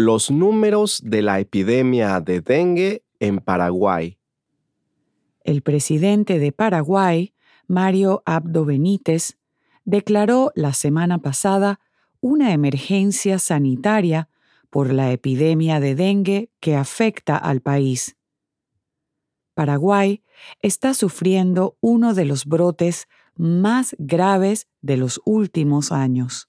Los números de la epidemia de dengue en Paraguay. El presidente de Paraguay, Mario Abdo Benítez, declaró la semana pasada una emergencia sanitaria por la epidemia de dengue que afecta al país. Paraguay está sufriendo uno de los brotes más graves de los últimos años.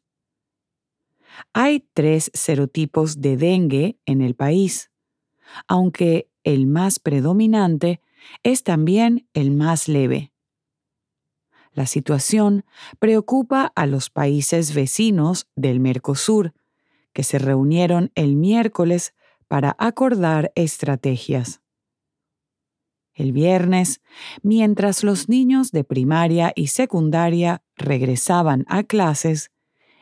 Hay tres serotipos de dengue en el país, aunque el más predominante es también el más leve. La situación preocupa a los países vecinos del Mercosur, que se reunieron el miércoles para acordar estrategias. El viernes, mientras los niños de primaria y secundaria regresaban a clases,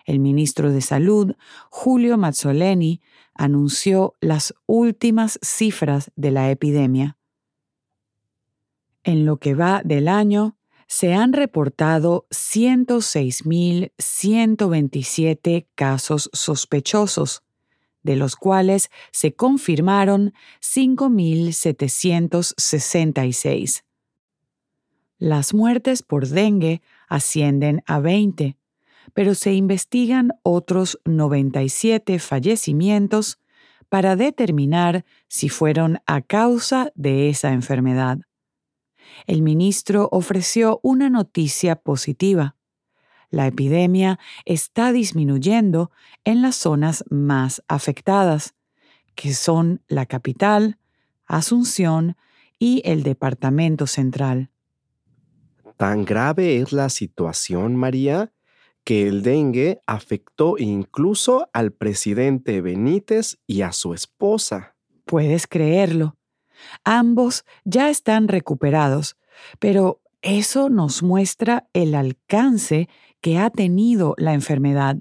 el ministro de Salud, Julio Mazzoleni, anunció las últimas cifras de la epidemia. En lo que va del año, se han reportado 106.127 casos sospechosos, de los cuales se confirmaron 5.766. Las muertes por dengue ascienden a 20, pero se investigan otros 97 fallecimientos para determinar si fueron a causa de esa enfermedad. El ministro ofreció una noticia positiva. La epidemia está disminuyendo en las zonas más afectadas, que son la capital, Asunción y el Departamento Central. ¿Tan grave es la situación, María, que el dengue afectó incluso al presidente Benítez y a su esposa. Puedes creerlo. Ambos ya están recuperados, pero eso nos muestra el alcance que ha tenido la enfermedad.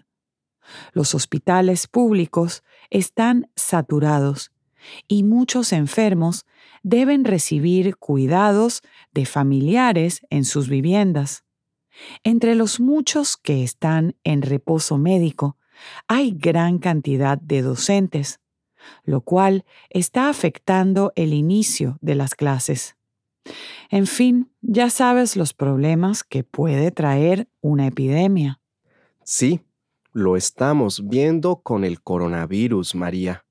Los hospitales públicos están saturados y muchos enfermos deben recibir cuidados de familiares en sus viviendas. Entre los muchos que están en reposo médico, hay gran cantidad de docentes, lo cual está afectando el inicio de las clases. En fin, ya sabes los problemas que puede traer una epidemia. Sí, lo estamos viendo con el coronavirus, María.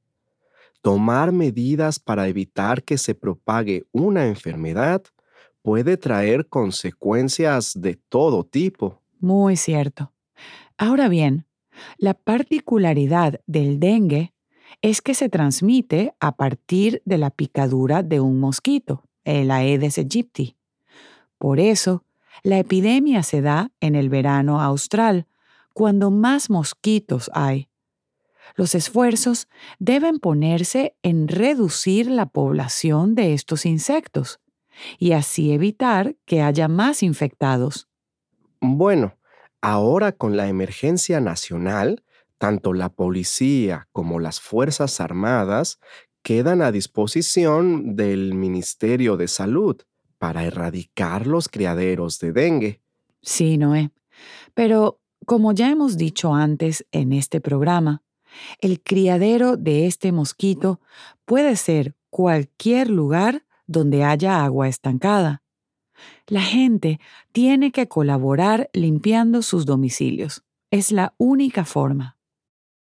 Tomar medidas para evitar que se propague una enfermedad puede traer consecuencias de todo tipo. Muy cierto. Ahora bien, la particularidad del dengue es que se transmite a partir de la picadura de un mosquito, el Aedes aegypti. Por eso, la epidemia se da en el verano austral, cuando más mosquitos hay. Los esfuerzos deben ponerse en reducir la población de estos insectos y así evitar que haya más infectados. Bueno, ahora con la emergencia nacional, tanto la policía como las Fuerzas Armadas quedan a disposición del Ministerio de Salud para erradicar los criaderos de dengue. Sí, Noé. Pero, como ya hemos dicho antes en este programa, el criadero de este mosquito puede ser cualquier lugar donde haya agua estancada. La gente tiene que colaborar limpiando sus domicilios. Es la única forma.